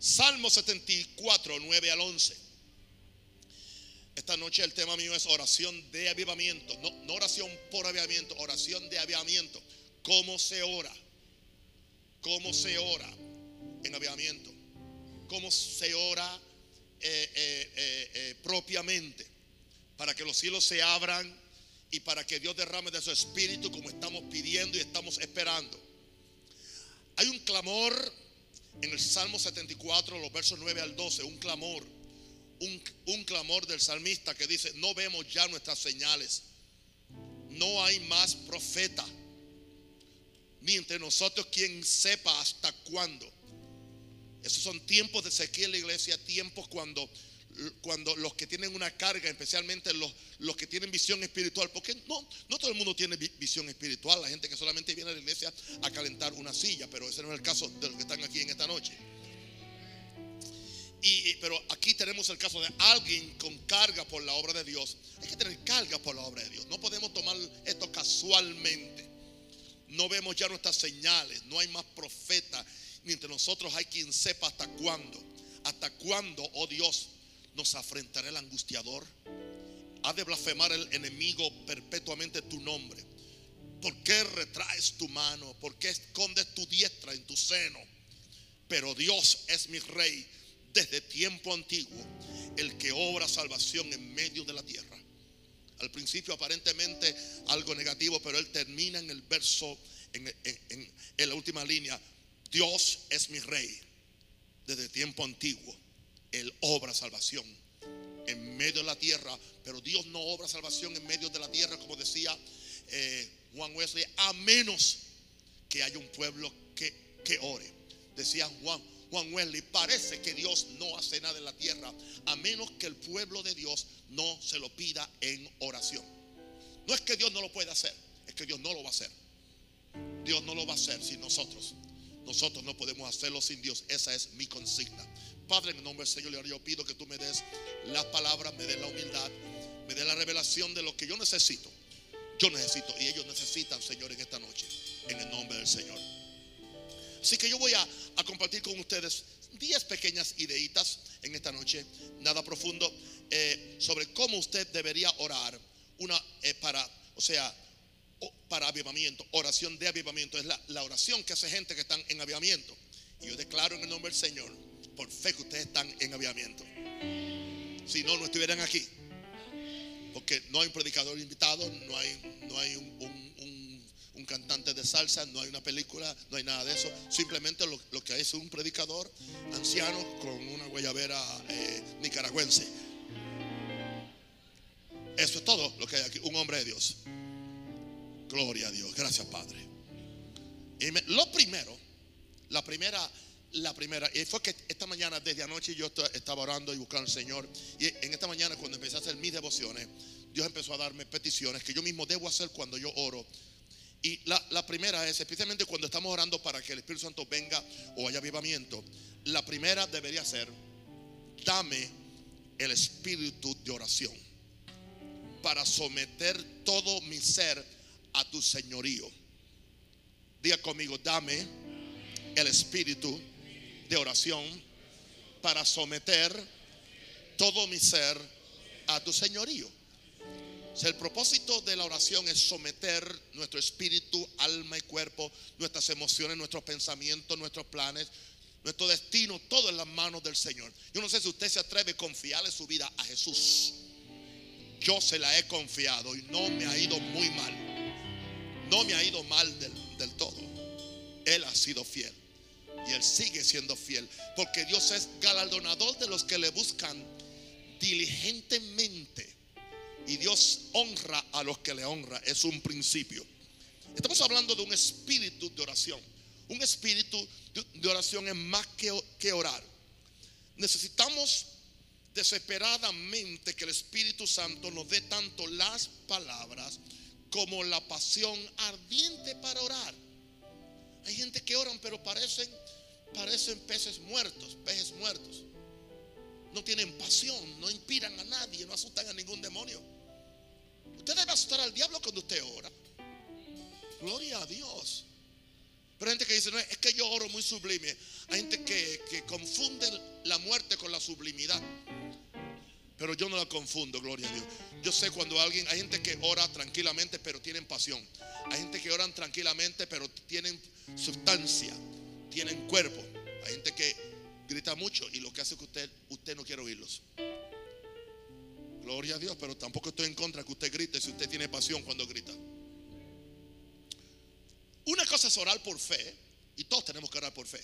Salmo 74, 9 al 11. Esta noche el tema mío es oración de avivamiento. No, no oración por avivamiento, oración de avivamiento. ¿Cómo se ora? ¿Cómo se ora en avivamiento? ¿Cómo se ora eh, eh, eh, propiamente? Para que los cielos se abran y para que Dios derrame de su espíritu como estamos pidiendo y estamos esperando. Hay un clamor en el Salmo 74, los versos 9 al 12, un clamor, un, un, clamor del salmista que dice, no vemos ya nuestras señales, no hay más profeta, ni entre nosotros quien sepa hasta cuándo. Esos son tiempos de sequía en la iglesia, tiempos cuando cuando los que tienen una carga, especialmente los, los que tienen visión espiritual, porque no, no todo el mundo tiene visión espiritual, la gente que solamente viene a la iglesia a calentar una silla, pero ese no es el caso de los que están aquí en esta noche. Y, pero aquí tenemos el caso de alguien con carga por la obra de Dios. Hay que tener carga por la obra de Dios. No podemos tomar esto casualmente. No vemos ya nuestras señales. No hay más profeta. Ni entre nosotros hay quien sepa hasta cuándo. Hasta cuándo, oh Dios, nos afrentará el angustiador. Ha de blasfemar el enemigo perpetuamente tu nombre. ¿Por qué retraes tu mano? ¿Por qué escondes tu diestra en tu seno? Pero Dios es mi rey desde tiempo antiguo, el que obra salvación en medio de la tierra. Al principio aparentemente algo negativo, pero él termina en el verso, en, en la última línea. Dios es mi rey desde tiempo antiguo él obra salvación en medio de la tierra, pero Dios no obra salvación en medio de la tierra, como decía eh, Juan Wesley, a menos que haya un pueblo que, que ore. Decía Juan, Juan Wesley, parece que Dios no hace nada en la tierra, a menos que el pueblo de Dios no se lo pida en oración. No es que Dios no lo pueda hacer, es que Dios no lo va a hacer. Dios no lo va a hacer sin nosotros. Nosotros no podemos hacerlo sin Dios. Esa es mi consigna. Padre, en el nombre del Señor, yo pido que tú me des las palabras, me des la humildad, me des la revelación de lo que yo necesito. Yo necesito y ellos necesitan, Señor, en esta noche, en el nombre del Señor. Así que yo voy a, compartir con ustedes 10 pequeñas ideitas en esta noche, nada profundo, eh, sobre cómo usted debería orar. Una eh, para, o sea, para avivamiento, oración de avivamiento. Es la, la oración que hace gente que están en avivamiento. Y yo declaro en el nombre del Señor por fe que ustedes están en aviamiento. Si no, no estuvieran aquí. Porque no hay un predicador invitado, no hay, no hay un, cantante de salsa, no hay una película, no hay nada de eso. Simplemente lo, que hay es un predicador anciano con una guayabera eh, nicaragüense. Eso es todo lo que hay aquí. Un hombre de Dios. Gloria a Dios. Gracias, Padre. Lo primero, la primera la primera, y fue que esta mañana, desde anoche, yo estaba orando y buscando al Señor. Y en esta mañana, cuando empecé a hacer mis devociones, Dios empezó a darme peticiones que yo mismo debo hacer cuando yo oro. Y la, primera es, especialmente cuando estamos orando para que el Espíritu Santo venga o haya avivamiento, la primera debería ser, dame el espíritu de oración para someter todo mi ser a tu señorío. Diga conmigo, dame el espíritu de oración para someter todo mi ser a tu señorío. el propósito de la oración es someter nuestro espíritu, alma y cuerpo, nuestras emociones, nuestros pensamientos, nuestros planes, nuestro destino, todo en las manos del Señor. Yo no sé si usted se atreve a confiarle su vida a Jesús. Yo se la he confiado y no me ha ido muy mal. No me ha ido mal del, del todo. Él ha sido fiel. Él sigue siendo fiel. Porque Dios es galardonador de los que le buscan diligentemente. Y Dios honra a los que le honra. Es un principio. Estamos hablando de un espíritu de oración. Un espíritu de oración es más que orar. Necesitamos desesperadamente que el Espíritu Santo nos dé tanto las palabras como la pasión ardiente para orar. Hay gente que oran pero parecen parecen peces muertos, peces muertos. No tienen pasión, no inspiran a nadie, no asustan a ningún demonio. Usted debe asustar al diablo cuando usted ora. Gloria a Dios. Pero hay gente que dice, no, es que yo oro muy sublime. Hay gente que, que confunde la muerte con la sublimidad. Pero yo no la confundo, gloria a Dios. Yo sé cuando alguien, hay gente que ora tranquilamente, pero tienen pasión. Hay gente que oran tranquilamente, pero tienen sustancia, tienen cuerpo. Hay gente que grita mucho y lo que hace que usted, usted no quiere oírlos. Gloria a Dios, pero tampoco estoy en contra que usted grite si usted tiene pasión cuando grita. Una cosa es orar por fe, y todos tenemos que orar por fe,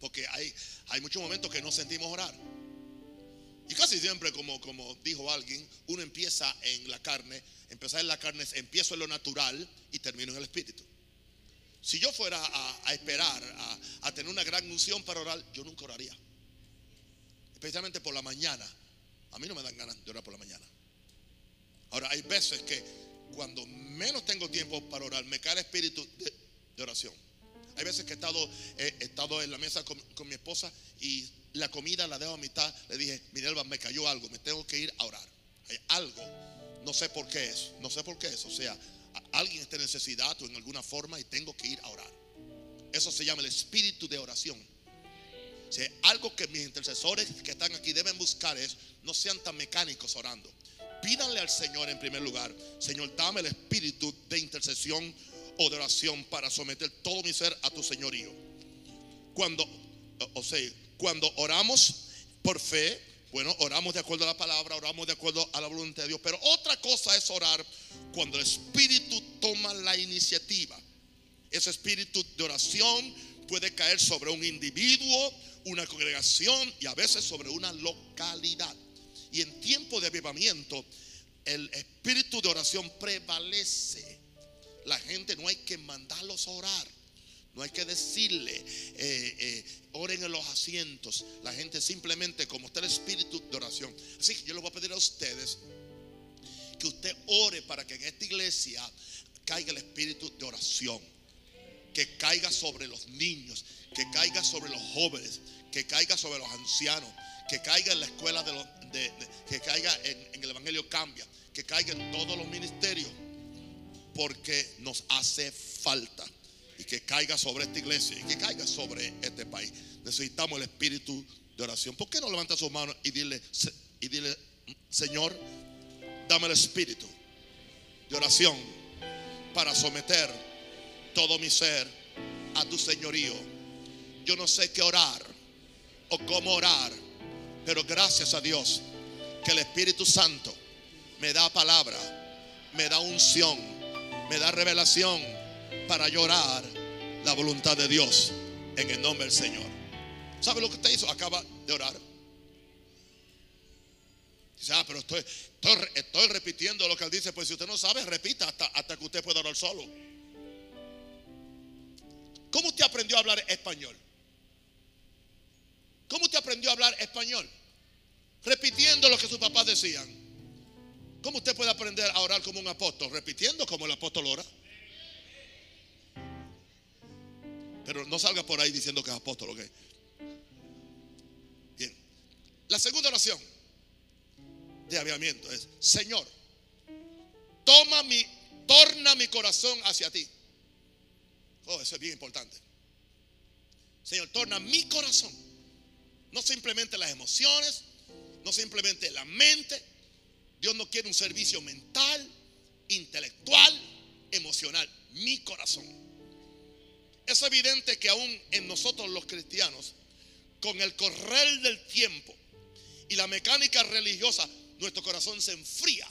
porque hay, hay muchos momentos que no sentimos orar. Y casi siempre, como, como dijo alguien, uno empieza en la carne, empezar en la carne es empiezo en lo natural y termino en el espíritu. Si yo fuera a, esperar, a, tener una gran unción para orar, yo nunca oraría. Especialmente por la mañana. A mí no me dan ganas de orar por la mañana. Ahora, hay veces que cuando menos tengo tiempo para orar, me cae el espíritu de, oración. Hay veces que he estado, en la mesa con, mi esposa y la comida la dejo a mitad. Le dije, Minerva, me cayó algo, me tengo que ir a orar. Hay algo, no sé por qué es, no sé por qué es. O sea, alguien está en necesidad o en alguna forma y tengo que ir a orar. Eso se llama el espíritu de oración. Sea, algo que mis intercesores que están aquí deben buscar es no sean tan mecánicos orando. Pídanle al Señor en primer lugar, Señor, dame el espíritu de intercesión o de oración para someter todo mi ser a tu señorío. Cuando, o sea, cuando oramos por fe, bueno, oramos de acuerdo a la palabra, oramos de acuerdo a la voluntad de Dios. Pero otra cosa es orar cuando el Espíritu toma la iniciativa. Ese espíritu de oración puede caer sobre un individuo, una congregación y a veces sobre una localidad. Y en tiempo de avivamiento, el espíritu de oración prevalece la gente no hay que mandarlos a orar. No hay que decirle, eh, eh, oren en los asientos. La gente simplemente, como está el espíritu de oración. Así que yo les voy a pedir a ustedes que usted ore para que en esta iglesia caiga el espíritu de oración. Que caiga sobre los niños, que caiga sobre los jóvenes, que caiga sobre los ancianos, que caiga en la escuela de los, que caiga en, en el Evangelio Cambia, que caiga en todos los ministerios porque nos hace falta. Y que caiga sobre esta iglesia y que caiga sobre este país. Necesitamos el espíritu de oración. ¿Por qué no levanta sus manos y dile, y dile Señor, dame el espíritu de oración para someter todo mi ser a tu señorío? Yo no sé qué orar o cómo orar, pero gracias a Dios que el Espíritu Santo me da palabra, me da unción me da revelación para llorar la voluntad de Dios en el nombre del Señor. ¿Sabe lo que usted hizo? Acaba de orar. Dice, ah, pero estoy, estoy, repitiendo lo que él dice. Pues si usted no sabe, repita hasta, hasta que usted pueda orar solo. ¿Cómo usted aprendió a hablar español? ¿Cómo usted aprendió a hablar español? Repitiendo lo que sus papás decían. ¿Cómo usted puede aprender a orar como un apóstol? Repitiendo como el apóstol ora. Pero no salga por ahí diciendo que es apóstol, ¿ok? Bien. La segunda oración de aviamiento es, Señor, toma mi, torna mi corazón hacia ti. Oh, eso es bien importante. Señor, torna mi corazón. No simplemente las emociones, no simplemente la mente, Dios no quiere un servicio mental, intelectual, emocional, mi corazón. Es evidente que aún en nosotros los cristianos, con el correr del tiempo y la mecánica religiosa, nuestro corazón se enfría.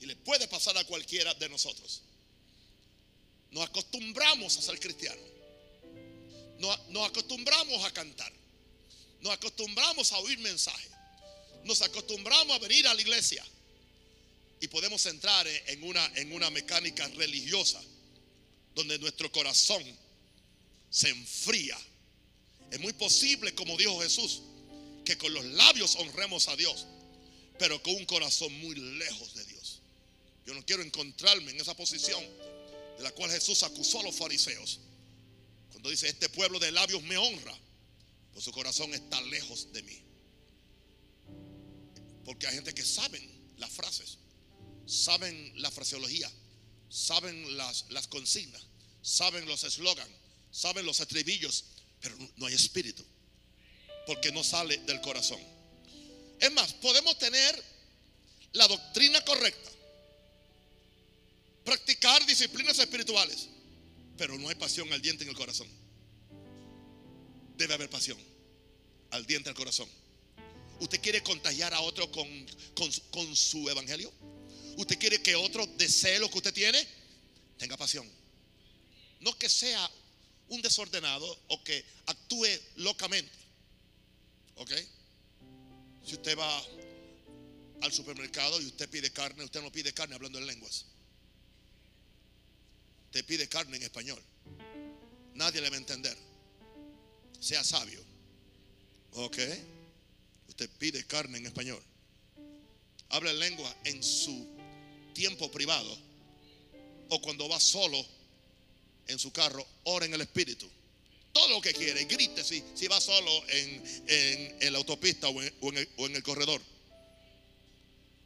Y le puede pasar a cualquiera de nosotros. Nos acostumbramos a ser cristianos. Nos, nos acostumbramos a cantar. Nos acostumbramos a oír mensajes nos acostumbramos a venir a la iglesia y podemos entrar en una, en una mecánica religiosa donde nuestro corazón se enfría. Es muy posible, como dijo Jesús, que con los labios honremos a Dios, pero con un corazón muy lejos de Dios. Yo no quiero encontrarme en esa posición de la cual Jesús acusó a los fariseos. Cuando dice, este pueblo de labios me honra, pues su corazón está lejos de mí. Porque hay gente que saben las frases, saben la fraseología, saben las, las consignas, saben los eslogans, saben los estribillos, pero no hay espíritu, porque no sale del corazón. Es más, podemos tener la doctrina correcta, practicar disciplinas espirituales, pero no hay pasión al diente en el corazón. Debe haber pasión al diente el corazón. ¿Usted quiere contagiar a otro con, con su evangelio? ¿Usted quiere que otro desee lo que usted tiene? Tenga pasión. No que sea un desordenado o que actúe locamente. ¿Ok? Si usted va al supermercado y usted pide carne, usted no pide carne hablando en lenguas. Te pide carne en español. Nadie le va a entender. Sea sabio. ¿Ok? Usted pide carne en español. Habla en lengua en su tiempo privado. O cuando va solo en su carro, ora en el Espíritu. Todo lo que quiere, grite si, si va solo en, la autopista o en, el, corredor.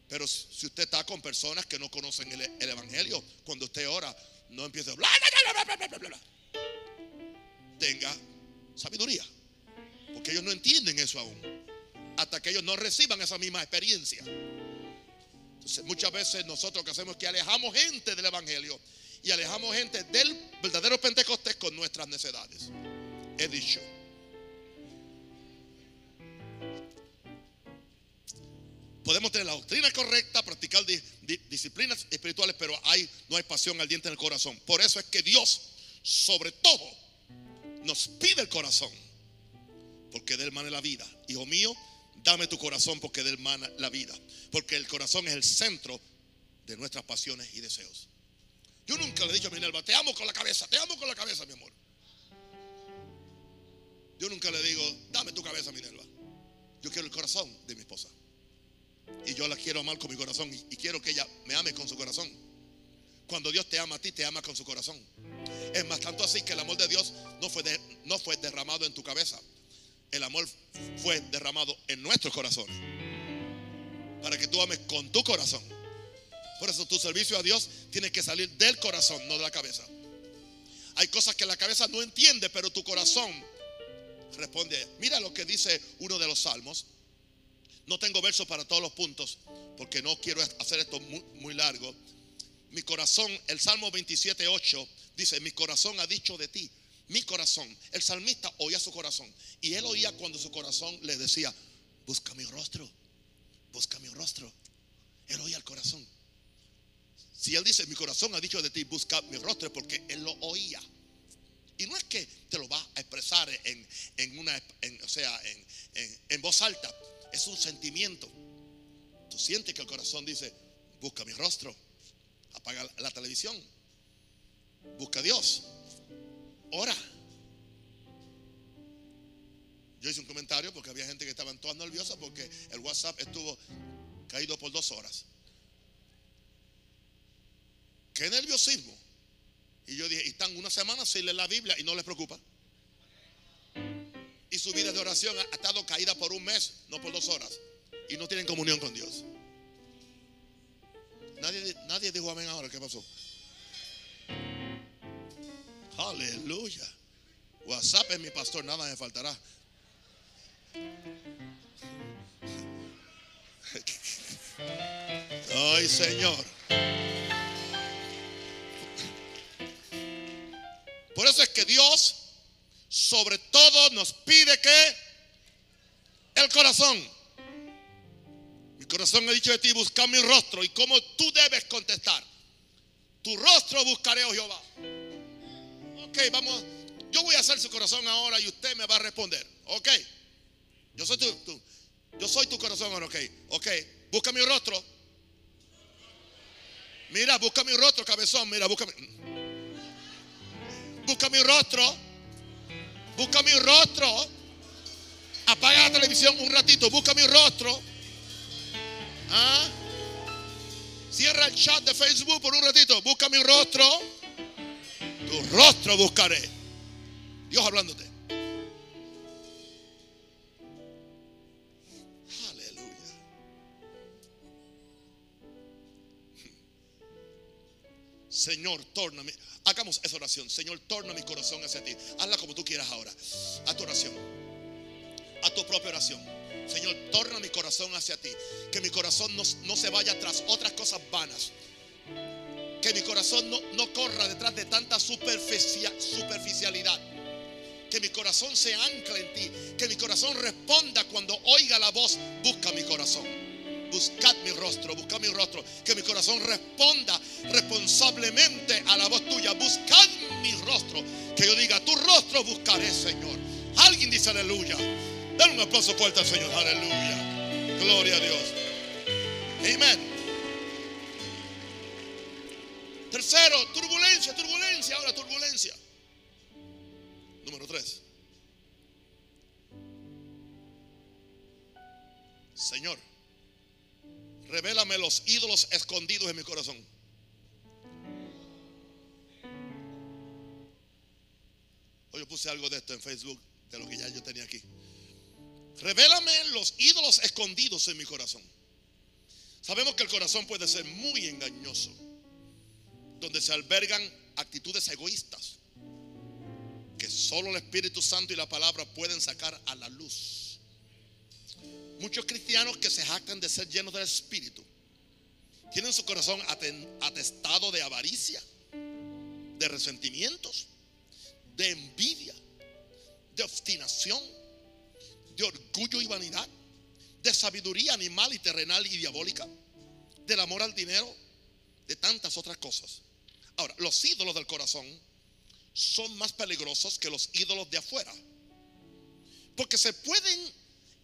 Pero si usted está con personas que no conocen el, Evangelio, cuando usted ora, no empiece a bla, Tenga sabiduría. Porque ellos no entienden eso aún. Hasta que ellos no reciban esa misma experiencia. Muchas veces nosotros lo que hacemos es que alejamos gente del Evangelio y alejamos gente del verdadero Pentecostés con nuestras necesidades. He dicho. Podemos tener la doctrina correcta, practicar disciplinas espirituales, pero hay, no hay pasión al diente en el corazón. Por eso es que Dios, sobre todo, nos pide el corazón, porque del man la vida. Hijo mío, dame tu corazón porque del man la vida. Porque el corazón es el centro de nuestras pasiones y deseos. Yo nunca le he dicho a Minerva, te amo con la cabeza, te amo con la cabeza, mi amor. Yo nunca le digo, dame tu cabeza, Minerva. Yo quiero el corazón de mi esposa. Y yo la quiero amar con mi corazón y, quiero que ella me ame con su corazón. Cuando Dios te ama a ti, te ama con su corazón. Es más, tanto así que el amor de Dios no fue, no fue derramado en tu cabeza. El amor fue derramado en nuestros corazones. Para que tú ames con tu corazón. Por eso tu servicio a Dios tiene que salir del corazón, no de la cabeza. Hay cosas que la cabeza no entiende, pero tu corazón responde. Mira lo que dice uno de los salmos. No tengo versos para todos los puntos, porque no quiero hacer esto muy, largo. Mi corazón, el Salmo 27, 8, dice, mi corazón ha dicho de ti, mi corazón. El salmista oía su corazón. Y él oía cuando su corazón le decía, busca mi rostro, busca mi rostro. Él oía el corazón. Si él dice, mi corazón ha dicho de ti, busca mi rostro, porque él lo oía. Y no es que te lo va a expresar en, una, o sea, en, voz alta. Es un sentimiento. Tú sientes que el corazón dice, busca mi rostro. Apaga la televisión. Busca a Dios. Ora. Yo hice un comentario porque había gente que estaba toda nerviosa porque el WhatsApp estuvo caído por dos horas. Qué nerviosismo. Y yo dije, y están una semana sin leer la Biblia y no les preocupa. Y su vida de oración ha estado caída por un mes, no por dos horas. Y no tienen comunión con Dios. Nadie, nadie dijo amén ahora. ¿Qué pasó? Aleluya. WhatsApp es mi pastor, nada me faltará. Ay, Señor. Por eso es que Dios sobre todo nos pide que el corazón. Mi corazón ha dicho de ti, busca mi rostro. ¿Y cómo tú debes contestar? Tu rostro buscaré, oh Jehová. Ok, vamos. Yo voy a hacer su corazón ahora y usted me va a responder. Ok. Yo soy tu, yo soy tu corazón ahora, ok. Ok, busca mi rostro. Mira, busca mi rostro, cabezón. Mira, busca mi busca mi rostro, busca mi rostro. Apaga la televisión un ratito, busca mi rostro. ¿Ah? Cierra el chat de Facebook por un ratito, busca mi rostro. Tu rostro buscaré. Dios hablándote. Aleluya. Señor, tórname. Hagamos esa oración. Señor, torna mi corazón hacia ti. Hazla como tú quieras ahora. A tu oración. A tu propia oración. Señor, torna mi corazón hacia ti. Que mi corazón no, no se vaya tras otras cosas vanas. Que mi corazón no, no corra detrás de tanta superficialidad. Que mi corazón se ancla en ti. Que mi corazón responda cuando oiga la voz. Busca mi corazón buscad mi rostro, buscad mi rostro, que mi corazón responda responsablemente a la voz tuya, buscad mi rostro, que yo diga, tu rostro buscaré, Señor. Alguien dice aleluya. Dale un aplauso fuerte al Señor, aleluya. Gloria a Dios. Amén. Tercero, turbulencia, turbulencia, ahora turbulencia. Número tres. Señor revélame los ídolos escondidos en mi corazón. Hoy yo puse algo de esto en Facebook, de lo que ya yo tenía aquí. Revélame los ídolos escondidos en mi corazón. Sabemos que el corazón puede ser muy engañoso, donde se albergan actitudes egoístas que solo el Espíritu Santo y la palabra pueden sacar a la luz. Muchos cristianos que se jactan de ser llenos del Espíritu tienen su corazón atestado de avaricia, de resentimientos, de envidia, de obstinación, de orgullo y vanidad, de sabiduría animal y terrenal y diabólica, del amor al dinero, de tantas otras cosas. Ahora, los ídolos del corazón son más peligrosos que los ídolos de afuera, porque se pueden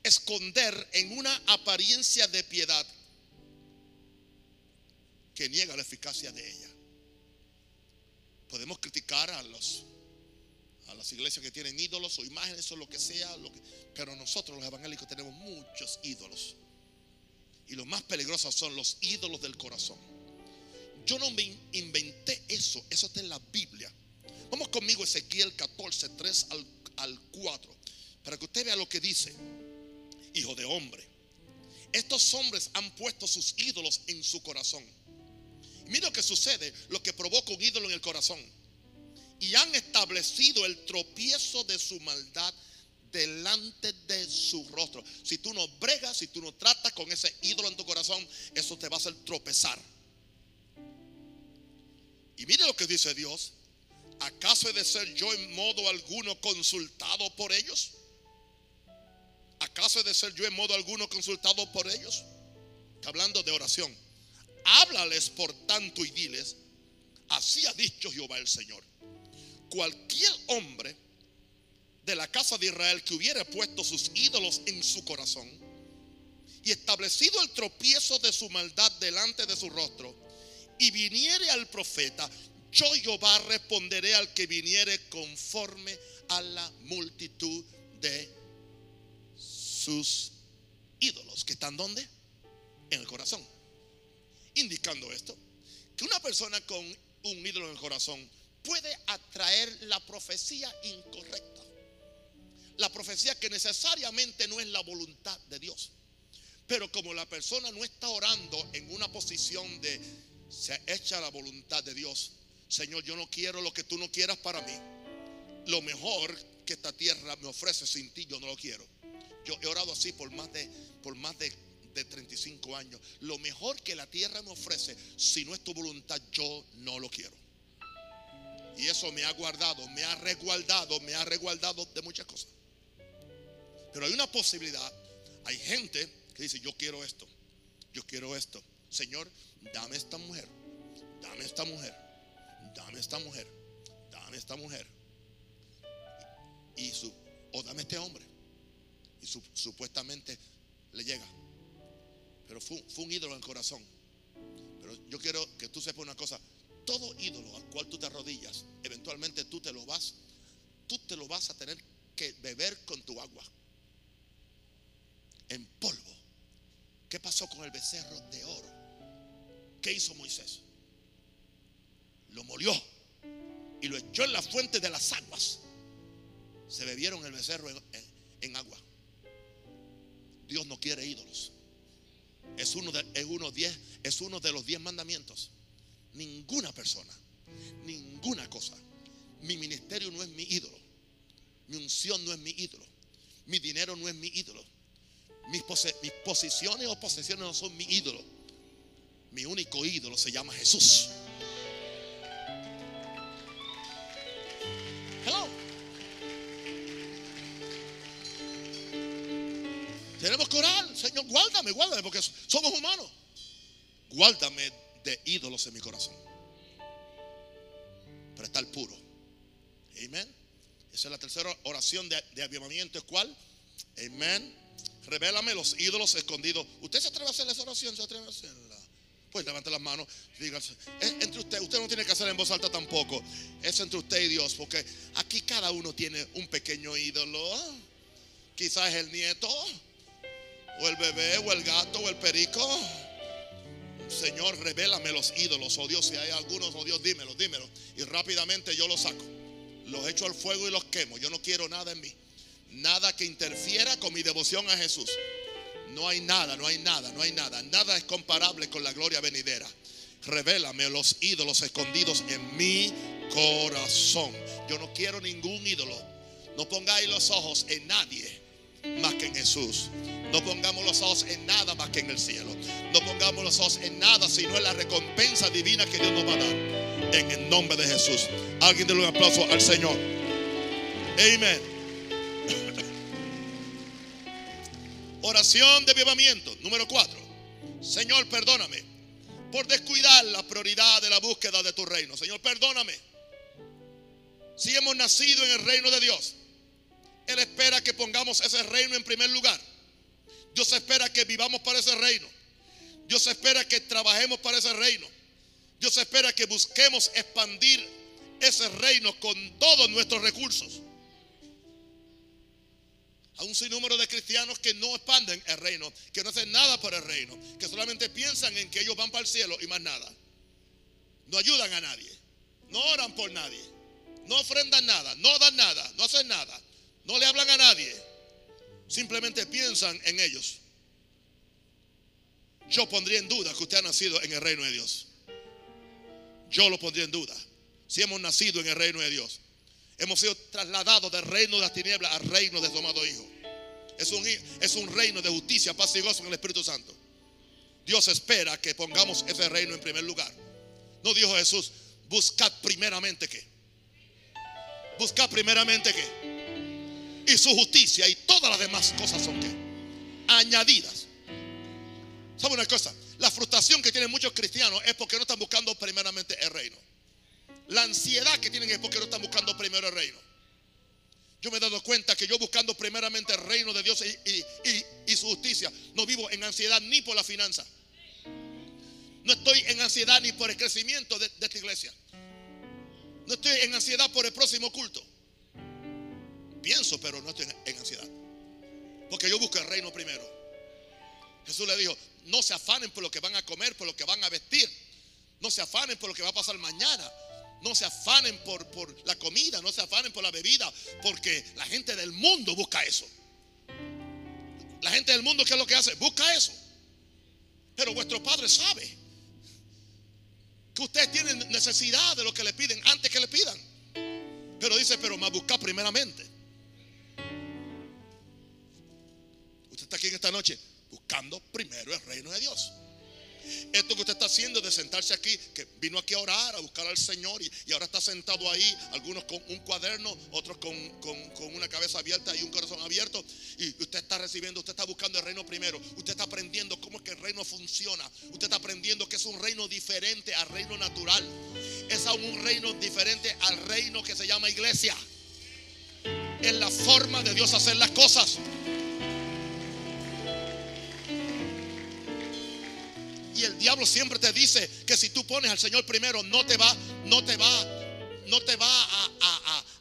esconder en una apariencia de piedad que niega la eficacia de ella. Podemos criticar a los a las iglesias que tienen ídolos o imágenes o lo que sea, pero nosotros los evangélicos tenemos muchos ídolos. Y los más peligrosos son los ídolos del corazón. Yo no me inventé eso, eso está en la Biblia. Vamos conmigo Ezequiel 14, 3 al, al 4, para que usted vea lo que dice hijo de hombre. Estos hombres han puesto sus ídolos en su corazón. Mira lo que sucede, lo que provoca un ídolo en el corazón. Y han establecido el tropiezo de su maldad delante de su rostro. Si tú no bregas, si tú no tratas con ese ídolo en tu corazón, eso te va a hacer tropezar. Y mire lo que dice Dios. ¿Acaso he de ser yo en modo alguno consultado por ellos? ¿Acaso he de ser yo en modo alguno consultado por ellos? Hablando de oración. Háblales por tanto y diles, así ha dicho Jehová el Señor. Cualquier hombre de la casa de Israel que hubiera puesto sus ídolos en su corazón y establecido el tropiezo de su maldad delante de su rostro y viniere al profeta, yo Jehová responderé al que viniere conforme a la multitud de sus ídolos, que están donde? En el corazón. Indicando esto, que una persona con un ídolo en el corazón puede atraer la profecía incorrecta. La profecía que necesariamente no es la voluntad de Dios. Pero como la persona no está orando en una posición de se echa la voluntad de Dios, Señor, yo no quiero lo que tú no quieras para mí. Lo mejor que esta tierra me ofrece sin ti, yo no lo quiero. Yo he orado así por más de, por más de, 35 años. Lo mejor que la tierra me ofrece, si no es tu voluntad, yo no lo quiero. Y eso me ha guardado, me ha resguardado, me ha resguardado de muchas cosas. Pero hay una posibilidad. Hay gente que dice, yo quiero esto, yo quiero esto. Señor, dame esta mujer, dame esta mujer, dame esta mujer, dame esta mujer. Y su, o dame este hombre y supuestamente le llega. Pero fue, un ídolo en el corazón. Pero yo quiero que tú sepas una cosa. Todo ídolo al cual tú te arrodillas, eventualmente tú te lo vas, tú te lo vas a tener que beber con tu agua. En polvo. ¿Qué pasó con el becerro de oro? ¿Qué hizo Moisés? Lo molió y lo echó en la fuente de las aguas. Se bebieron el becerro en agua. Dios no quiere ídolos. Es uno de, es uno, de los diez mandamientos. ninguna persona, ninguna cosa. Mi ministerio no es mi ídolo. Mi unción no es mi ídolo. Mi dinero no es mi ídolo. Mis, mis posiciones o posesiones no son mi ídolo. Mi único ídolo se llama Jesús. Hello. Tenemos que orar, Señor, guárdame, guárdame, porque somos humanos. Guárdame de ídolos en mi corazón. Para estar puro. Amén. Esa es la tercera oración de, de avivamiento. ¿Es cuál? Amén. Revélame los ídolos escondidos. ¿Usted se atreve a hacer esa oración? ¿Se atreve a hacerla? Pues levante las manos. Dígase. entre usted. Usted no tiene que hacer en voz alta tampoco. Es entre usted y Dios. Porque aquí cada uno tiene un pequeño ídolo. Quizás es el nieto. O el bebé. O el gato. O el perico. Señor, revélame los ídolos. Oh Dios, si hay algunos, oh Dios, dímelo, dímelo. Y rápidamente yo los saco. Los echo al fuego y los quemo. Yo no quiero nada en mí. Nada que interfiera con mi devoción a Jesús. No hay nada, no hay nada, no hay nada. Nada es comparable con la gloria venidera. Revélame los ídolos escondidos en mi corazón. Yo no quiero ningún ídolo. No pongáis los ojos en nadie más que en Jesús. No pongamos los ojos en nada más que en el cielo. No pongamos los ojos en nada sino en la recompensa divina que Dios nos va a dar. En el nombre de Jesús. Alguien déle un aplauso al Señor. Amén. Oración de avivamiento. Número cuatro. Señor, perdóname por descuidar la prioridad de la búsqueda de tu reino. Señor, perdóname. Si hemos nacido en el reino de Dios, Él espera que pongamos ese reino en primer lugar. Dios espera que vivamos para ese reino. Dios espera que trabajemos para ese reino. Dios espera que busquemos expandir ese reino con todos nuestros recursos. Hay un sinnúmero de cristianos que no expanden el reino, que no hacen nada por el reino, que solamente piensan en que ellos van para el cielo y más nada. No ayudan a nadie, no oran por nadie, no ofrendan nada, no dan nada, no hacen nada, no le hablan a nadie. Simplemente piensan en ellos. Yo pondría en duda que usted ha nacido en el reino de Dios. Yo lo pondría en duda. Si hemos nacido en el reino de Dios. Hemos sido trasladados del reino de las tinieblas al reino de su amado Hijo. Es un, es un reino de justicia, paz y gozo en el Espíritu Santo. Dios espera que pongamos ese reino en primer lugar. No dijo Jesús, buscad primeramente qué. Buscad primeramente qué. Y su justicia y todas las demás cosas son qué. Añadidas. ¿Sabe una cosa? La frustración que tienen muchos cristianos es porque no están buscando primeramente el reino. La ansiedad que tienen es porque no están buscando primero el reino. Yo me he dado cuenta que yo buscando primeramente el reino de Dios y, su justicia, no vivo en ansiedad ni por la finanza. No estoy en ansiedad ni por el crecimiento de, esta iglesia. No estoy en ansiedad por el próximo culto. Pienso, pero no estoy en ansiedad. Porque yo busco el reino primero. Jesús le dijo, no se afanen por lo que van a comer, por lo que van a vestir. No se afanen por lo que va a pasar mañana. No se afanen por, por la comida, no se afanen por la bebida, porque la gente del mundo busca eso. La gente del mundo, ¿qué es lo que hace? Busca eso. Pero vuestro Padre sabe que ustedes tienen necesidad de lo que le piden antes que le pidan. Pero dice, pero más busca primeramente. Usted está aquí en esta noche buscando primero el reino de Dios. Esto que usted está haciendo de sentarse aquí, que vino aquí a orar, a buscar al Señor y, ahora está sentado ahí, algunos con un cuaderno, otros con, una cabeza abierta y un corazón abierto. Y usted está recibiendo, usted está buscando el reino primero. Usted está aprendiendo cómo es que el reino funciona. Usted está aprendiendo que es un reino diferente al reino natural. Es aún un reino diferente al reino que se llama iglesia. Es la forma de Dios hacer las cosas. Y el diablo siempre te dice que si tú pones al Señor primero, no te va, no te va, no te va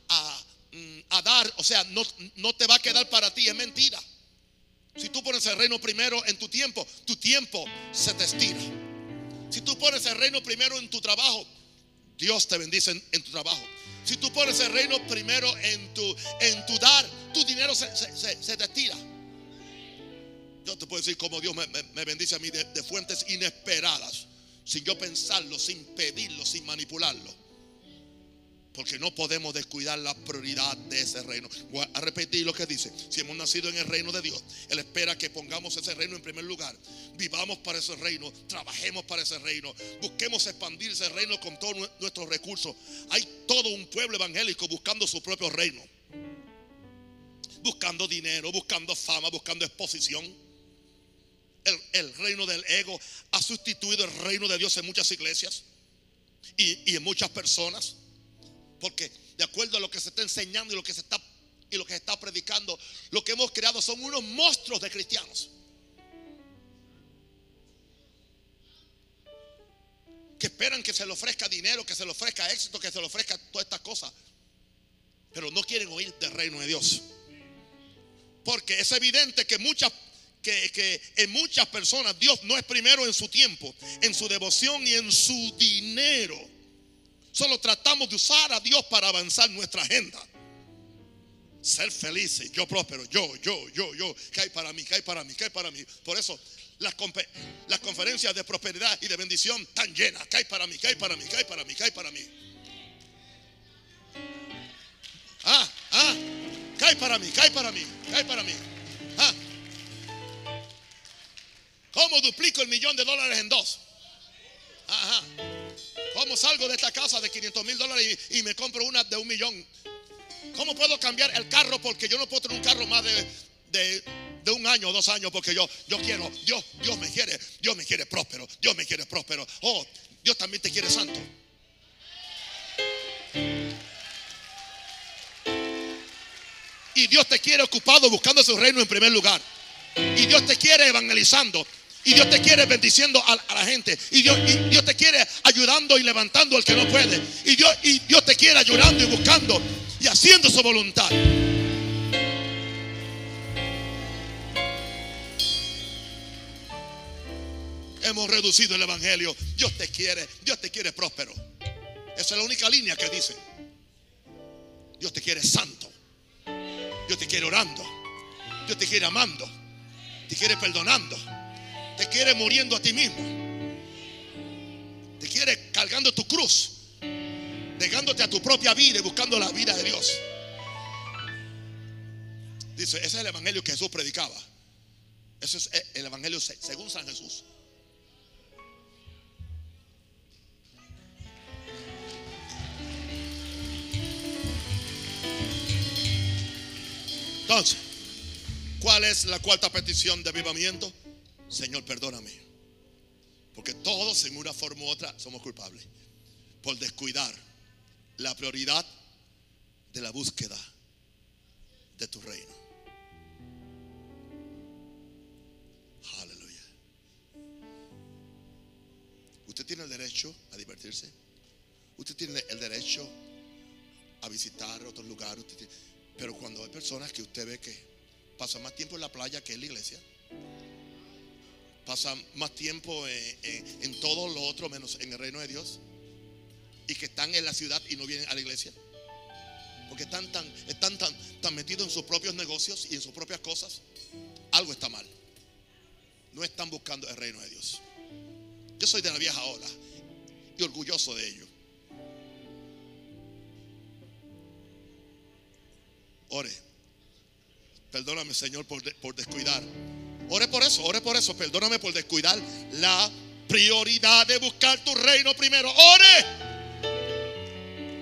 a, mm, dar, o sea, no, te va a quedar para ti, es mentira. Si tú pones el reino primero en tu tiempo, tu tiempo se te estira. Si tú pones el reino primero en tu trabajo, Dios te bendice en, tu trabajo. Si tú pones el reino primero en tu, en tu dar, tu dinero se, se te estira. Yo te puedo decir cómo Dios me, bendice a mí de, fuentes inesperadas. sin yo pensarlo, sin pedirlo, sin manipularlo. Porque no podemos descuidar la prioridad de ese reino. Voy a repetir lo que dice. Si hemos nacido en el reino de Dios, Él espera que pongamos ese reino en primer lugar. Vivamos para ese reino, trabajemos para ese reino, busquemos expandir ese reino con todos nuestros recursos. Hay todo un pueblo evangélico buscando su propio reino. Buscando dinero, buscando fama, buscando exposición. El, el, reino del ego ha sustituido el reino de Dios en muchas iglesias y, y, en muchas personas. Porque de acuerdo a lo que se está enseñando y lo que se está y lo que se está predicando, lo que hemos creado son unos monstruos de cristianos. Que esperan que se le ofrezca dinero, que se le ofrezca éxito, que se le ofrezca todas estas cosas. Pero no quieren oír del reino de Dios. Porque es evidente que muchas que, que, en muchas personas Dios no es primero en su tiempo, en su devoción y en su dinero. Solo tratamos de usar a Dios para avanzar nuestra agenda. Ser felices, yo próspero, yo, yo, yo, yo. ¿Qué hay para mí? ¿Qué hay para mí? ¿Qué hay para mí? Por eso las, las conferencias de prosperidad y de bendición están llenas. ¿Qué hay para mí? ¿Qué hay para mí? ¿Qué hay para mí? ¿Qué hay para mí? Ah, ah. ¿Qué hay para mí? ¿Qué hay para mí? ¿Qué hay para mí? ¿Cómo duplico el millón de dólares en dos? Ajá. ¿Cómo salgo de esta casa de 500 mil dólares y, me compro una de un millón? ¿Cómo puedo cambiar el carro? Porque yo no puedo tener un carro más de, de, de un año o dos años porque yo, yo quiero, Dios, Dios me quiere, Dios me quiere próspero, Dios me quiere próspero. Oh, Dios también te quiere santo. Y Dios te quiere ocupado buscando su reino en primer lugar. Y Dios te quiere evangelizando. Y Dios te quiere bendiciendo a, la gente. Y Dios, Dios, te quiere ayudando y levantando al que no puede. Y Dios, y Dios te quiere ayudando y buscando y haciendo su voluntad. Hemos reducido el evangelio. Dios te quiere, Dios te quiere próspero. Esa es la única línea que dice. Dios te quiere santo. Dios te quiere orando. Dios te quiere amando. Te quiere perdonando. Te quiere muriendo a ti mismo. Te quiere cargando tu cruz. Negándote a tu propia vida y buscando la vida de Dios. Dice, ese es el evangelio que Jesús predicaba. Ese es el evangelio según San Jesús. Entonces, ¿cuál es la cuarta petición de avivamiento? Señor, perdóname. Porque todos en una forma u otra somos culpables por descuidar la prioridad de la búsqueda de tu reino. Aleluya. Usted tiene el derecho a divertirse. Usted tiene el derecho a visitar otros lugares. Pero cuando hay personas que usted ve que pasan más tiempo en la playa que en la iglesia, pasan más tiempo en, en, en, todo lo otro menos en el reino de Dios, y que están en la ciudad y no vienen a la iglesia, porque están tan, están tan, tan metidos en sus propios negocios y en sus propias cosas, algo está mal. No están buscando el reino de Dios. Yo soy de la vieja ola y orgulloso de ello. Ore. Perdóname, Señor, por, por, descuidar. Ore por eso, ore por eso. Perdóname por descuidar la prioridad de buscar tu reino primero. Ore.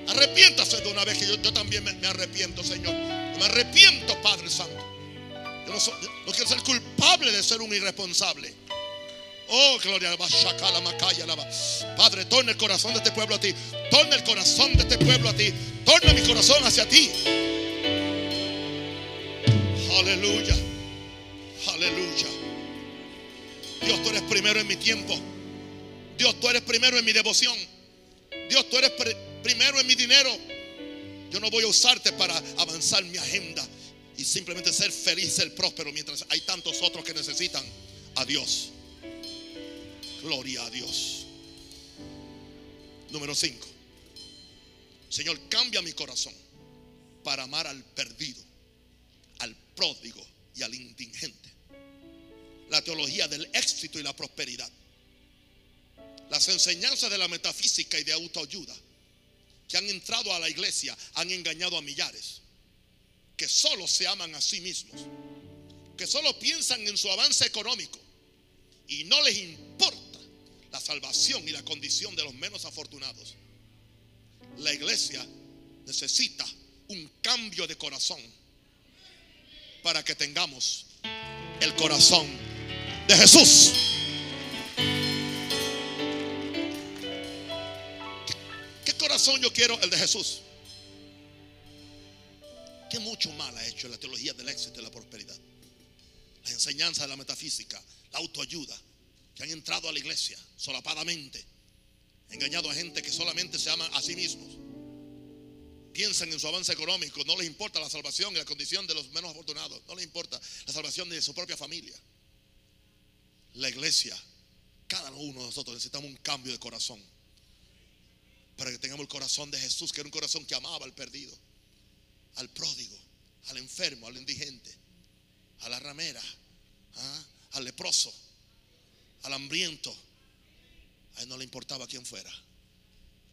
Arrepiéntase de una vez que yo, también me, arrepiento, Señor. Me arrepiento, Padre Santo. Yo no, quiero ser culpable de ser un irresponsable. Oh, gloria la macaya, Padre, torna el corazón de este pueblo a ti. Torna el corazón de este pueblo a ti. Torna mi corazón hacia ti. Aleluya. Aleluya. Dios, tú eres primero en mi tiempo. Dios, tú eres primero en mi devoción. Dios, tú eres pr primero en mi dinero. Yo no voy a usarte para avanzar mi agenda y simplemente ser feliz, ser próspero mientras hay tantos otros que necesitan a Dios. Gloria a Dios. Número 5. Señor, cambia mi corazón para amar al perdido al pródigo y al indigente. La teología del éxito y la prosperidad. Las enseñanzas de la metafísica y de autoayuda que han entrado a la iglesia han engañado a millares, que solo se aman a sí mismos, que solo piensan en su avance económico y no les importa la salvación y la condición de los menos afortunados. La iglesia necesita un cambio de corazón para que tengamos el corazón de Jesús. ¿Qué corazón yo quiero? El de Jesús. ¿Qué mucho mal ha hecho la teología del éxito y la prosperidad? La enseñanza de la metafísica, la autoayuda, que han entrado a la iglesia solapadamente, engañado a gente que solamente se aman a sí mismos. Piensan en su avance económico, no les importa la salvación y la condición de los menos afortunados, no les importa la salvación de su propia familia. La iglesia, cada uno de nosotros necesitamos un cambio de corazón para que tengamos el corazón de Jesús, que era un corazón que amaba al perdido, al pródigo, al enfermo, al indigente, a la ramera, ¿ah? al leproso, al hambriento. A él no le importaba quién fuera.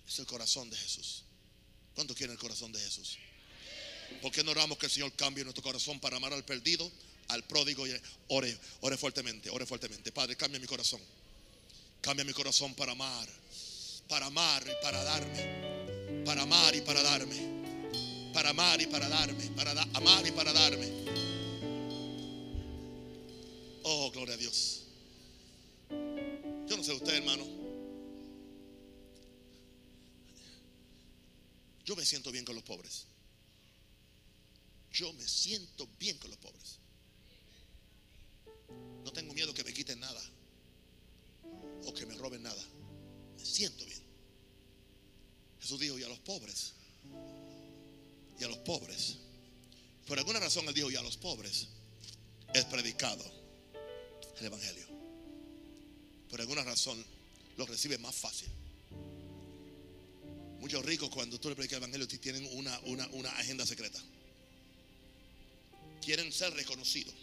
Es el corazón de Jesús. ¿Cuánto quiere el corazón de Jesús? ¿Por qué no oramos que el Señor cambie nuestro corazón para amar al perdido, al pródigo? Ore, ore fuertemente, ore fuertemente. Padre, cambia mi corazón. Cambia mi corazón para amar, para amar y para darme. Para amar y para darme. Para amar y para darme. Para amar y para darme. Oh, gloria a Dios. Yo no sé usted, hermano. Yo me siento bien con los pobres. Yo me siento bien con los pobres. No tengo miedo que me quiten nada o que me roben nada. Me siento bien. Jesús dijo, y a los pobres, y a los pobres, por alguna razón él dijo, y a los pobres es predicado el Evangelio. Por alguna razón lo recibe más fácil. Muchos ricos cuando tú le predicas el Evangelio tienen una, una, una agenda secreta. Quieren ser reconocidos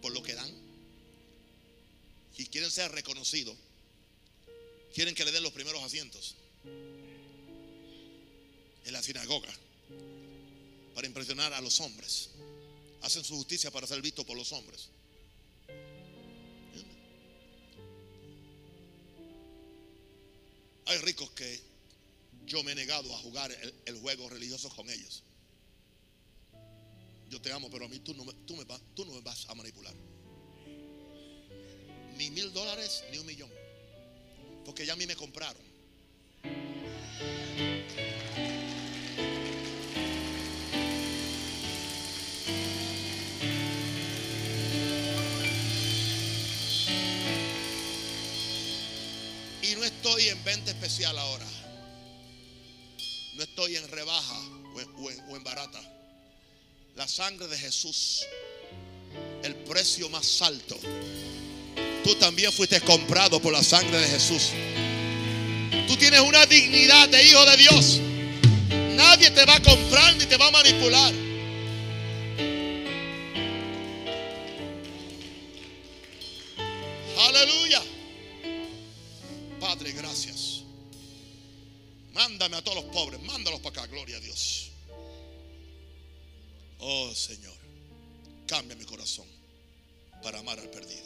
por lo que dan. Y quieren ser reconocidos. Quieren que le den los primeros asientos en la sinagoga para impresionar a los hombres. Hacen su justicia para ser vistos por los hombres. Hay ricos que yo me he negado a jugar el, juego religioso con ellos. Yo te amo, pero a mí tú no, tú, me tú no me vas a manipular. Ni mil dólares, ni un millón. Porque ya a mí me compraron. Y no estoy en venta especial ahora. No estoy en rebaja o en, barata. La sangre de Jesús, el precio más alto. Tú también fuiste comprado por la sangre de Jesús. Tú tienes una dignidad de hijo de Dios. Nadie te va a comprar ni te va a manipular. Aleluya. Padre, gracias. Mándame a todos los pobres, mándalos para acá, gloria a Dios. Oh Señor, cambia mi corazón para amar al perdido,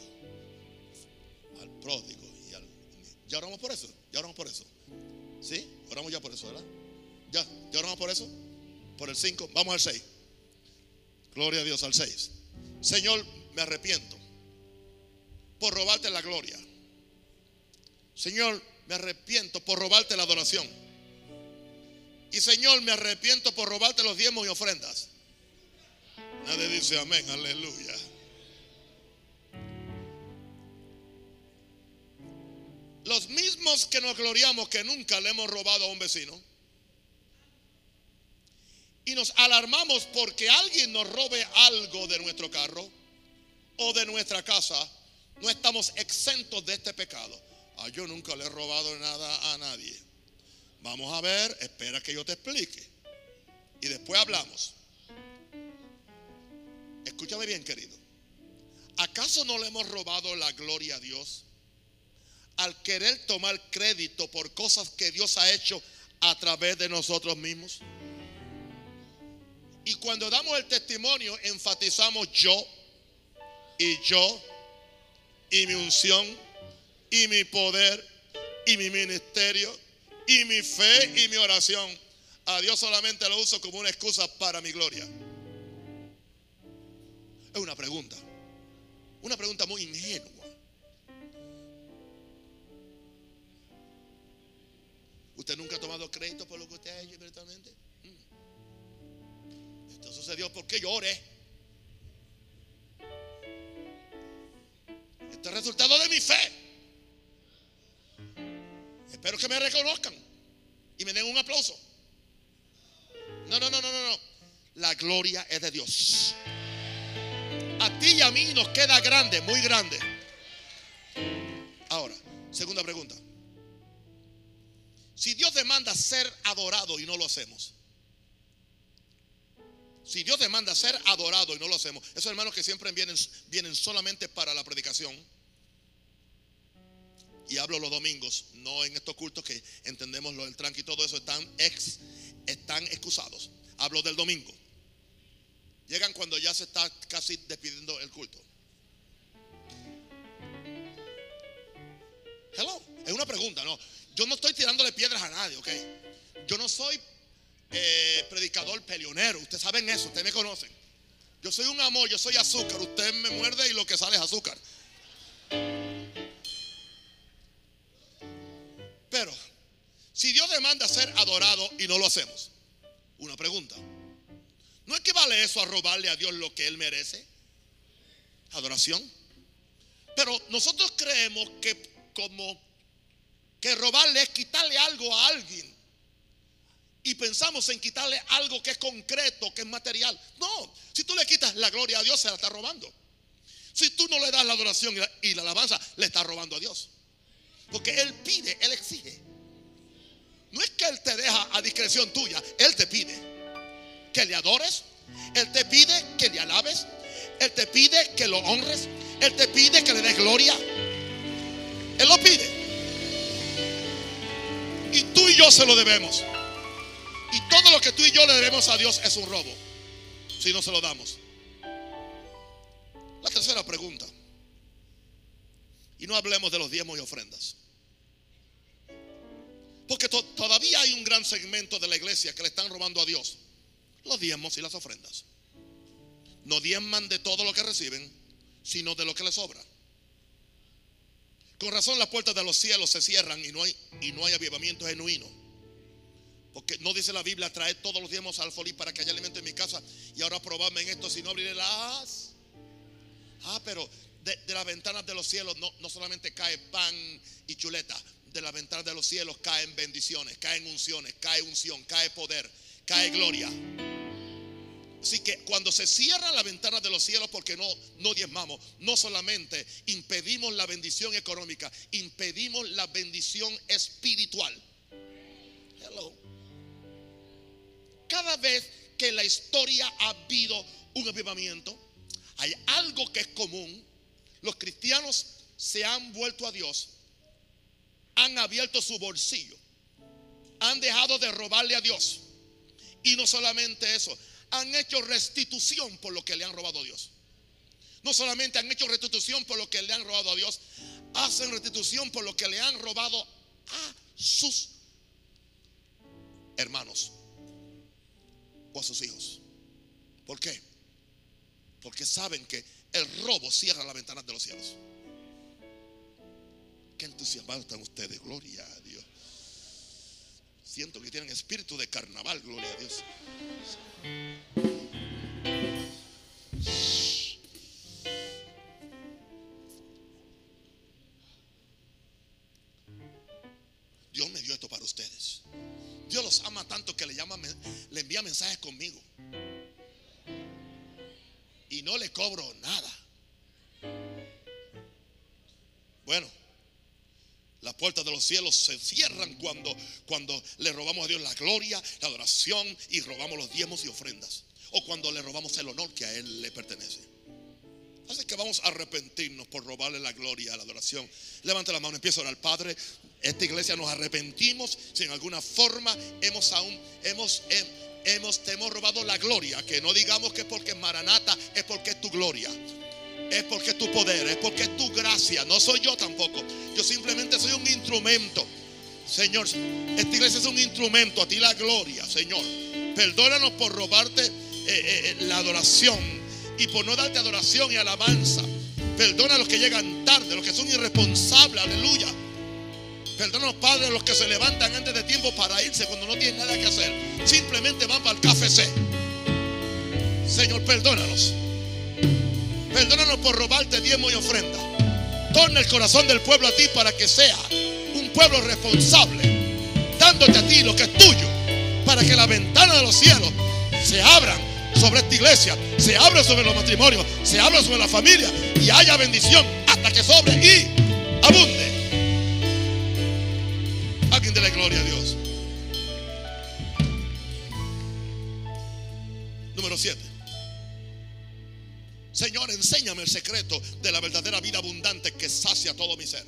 al pródigo y al... ¿Ya oramos por eso? ¿Ya oramos por eso? ¿Sí? Oramos ya por eso, ¿verdad? ¿Ya? ¿Ya oramos por eso? Por el 5, vamos al 6. Gloria a Dios al 6. Señor, me arrepiento por robarte la gloria. Señor, me arrepiento por robarte la adoración. Y Señor, me arrepiento por robarte los diezmos y ofrendas. Nadie dice amén, aleluya. Los mismos que nos gloriamos que nunca le hemos robado a un vecino. Y nos alarmamos porque alguien nos robe algo de nuestro carro o de nuestra casa. No estamos exentos de este pecado. Ah, yo nunca le he robado nada a nadie. Vamos a ver, espera que yo te explique. Y después hablamos. Escúchame bien, querido. ¿Acaso no le hemos robado la gloria a Dios? Al querer tomar crédito por cosas que Dios ha hecho a través de nosotros mismos. Y cuando damos el testimonio, enfatizamos yo y yo y mi unción y mi poder y mi ministerio y mi fe y mi oración. A Dios solamente lo uso como una excusa para mi gloria. Es una pregunta. Una pregunta muy ingenua. ¿Usted nunca ha tomado crédito por lo que usted ha hecho virtualmente? Mm. Esto sucedió porque lloré. Este es resultado de mi fe. Espero que me reconozcan y me den un aplauso. No, no, no, no, no, no. La gloria es de Dios. A ti y a mí nos queda grande, muy grande. Ahora, segunda pregunta. Si Dios demanda ser adorado y no lo hacemos. Si Dios demanda ser adorado y no lo hacemos. Esos hermanos que siempre vienen, vienen solamente para la predicación y hablo los domingos, no en estos cultos que entendemos lo del tranque y todo eso, están, ex, están excusados. Hablo del domingo. Llegan cuando ya se está casi despidiendo el culto. Hello, es una pregunta, no. Yo no estoy tirándole piedras a nadie, ok. Yo no soy eh, predicador peleonero. Ustedes saben eso, ustedes me conocen. Yo soy un amor, yo soy azúcar. Usted me muerde y lo que sale es azúcar. Pero, si Dios demanda ser adorado y no lo hacemos, una pregunta. ¿No equivale eso a robarle a Dios lo que Él merece? Adoración. Pero nosotros creemos que como que robarle es quitarle algo a alguien. Y pensamos en quitarle algo que es concreto, que es material. No, si tú le quitas la gloria a Dios, se la está robando. Si tú no le das la adoración y la, y la alabanza, le estás robando a Dios. Porque Él pide, Él exige. No es que Él te deja a discreción tuya, Él te pide que le adores, Él te pide que le alabes, Él te pide que lo honres, Él te pide que le des gloria. Él lo pide. Y tú y yo se lo debemos. Y todo lo que tú y yo le debemos a Dios es un robo, si no se lo damos. La tercera pregunta. Y no hablemos de los diezmos y ofrendas. Porque todavía hay un gran segmento de la iglesia que le están robando a Dios los diezmos y las ofrendas. No diezman de todo lo que reciben, sino de lo que les sobra. Con razón las puertas de los cielos se cierran y no hay, y no hay avivamiento genuino. Porque no dice la Biblia, trae todos los diezmos al folí para que haya alimento en mi casa y ahora probadme en esto, si no abriré las... Ah, pero de, las ventanas de los cielos no, no solamente cae pan y chuleta, de la ventana de los cielos caen bendiciones, caen unciones, cae unción, cae poder, cae gloria. Así que cuando se cierra la ventana de los cielos porque no, no diezmamos, no solamente impedimos la bendición económica, impedimos la bendición espiritual. Hello. Cada vez que en la historia ha habido un avivamiento, hay algo que es común. Los cristianos se han vuelto a Dios han abierto su bolsillo. Han dejado de robarle a Dios. Y no solamente eso, han hecho restitución por lo que le han robado a Dios. No solamente han hecho restitución por lo que le han robado a Dios, hacen restitución por lo que le han robado a sus hermanos o a sus hijos. ¿Por qué? Porque saben que el robo cierra las ventanas de los cielos. Qué entusiasmados están ustedes, gloria a. Siento que tienen espíritu de carnaval, gloria a Dios. Dios me dio esto para ustedes. Dios los ama tanto que le llama, le envía mensajes conmigo. Y no le cobro nada. Bueno, las puertas de los cielos se cierran cuando, cuando le robamos a Dios la gloria, la adoración y robamos los diezmos y ofrendas. O cuando le robamos el honor que a Él le pertenece. Así que vamos a arrepentirnos por robarle la gloria, la adoración. Levanta la mano, empieza a orar. Padre, esta iglesia nos arrepentimos si en alguna forma hemos aún, hemos, hemos, te hemos robado la gloria. Que no digamos que es porque es Maranata, es porque es tu gloria. Es porque es tu poder, es porque es tu gracia. No soy yo tampoco. Yo simplemente soy un instrumento. Señor, esta iglesia es un instrumento. A ti la gloria, Señor. Perdónanos por robarte eh, eh, la adoración y por no darte adoración y alabanza. Perdona a los que llegan tarde, los que son irresponsables, aleluya. Perdona a los que se levantan antes de tiempo para irse cuando no tienen nada que hacer. Simplemente van para el café Señor, perdónanos. Por robarte diezmo y ofrenda. Torna el corazón del pueblo a ti para que sea un pueblo responsable, dándote a ti lo que es tuyo, para que la ventana de los cielos se abran sobre esta iglesia, se abra sobre los matrimonios, se abra sobre la familia y haya bendición hasta que sobre y abunde. Alguien de la gloria a Dios. Enséñame el secreto de la verdadera vida abundante que sacia todo mi ser.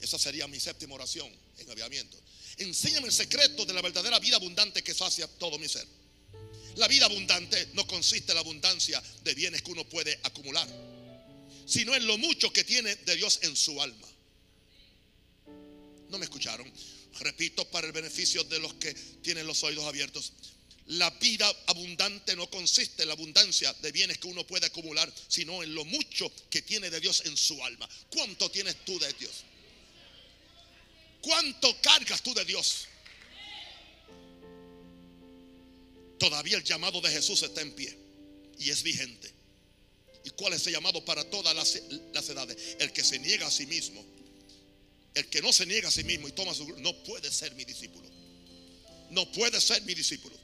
Esa sería mi séptima oración en aviamiento. Enséñame el secreto de la verdadera vida abundante que sacia todo mi ser. La vida abundante no consiste en la abundancia de bienes que uno puede acumular, sino en lo mucho que tiene de Dios en su alma. ¿No me escucharon? Repito para el beneficio de los que tienen los oídos abiertos. La vida abundante no consiste en la abundancia de bienes que uno puede acumular, sino en lo mucho que tiene de Dios en su alma. ¿Cuánto tienes tú de Dios? ¿Cuánto cargas tú de Dios? todavía el llamado de Jesús está en pie y es vigente. ¿Y cuál es el llamado para todas las, edades? El que se niega a sí mismo. El que no se niega a sí mismo y toma su no puede ser mi discípulo. No puede ser mi discípulo.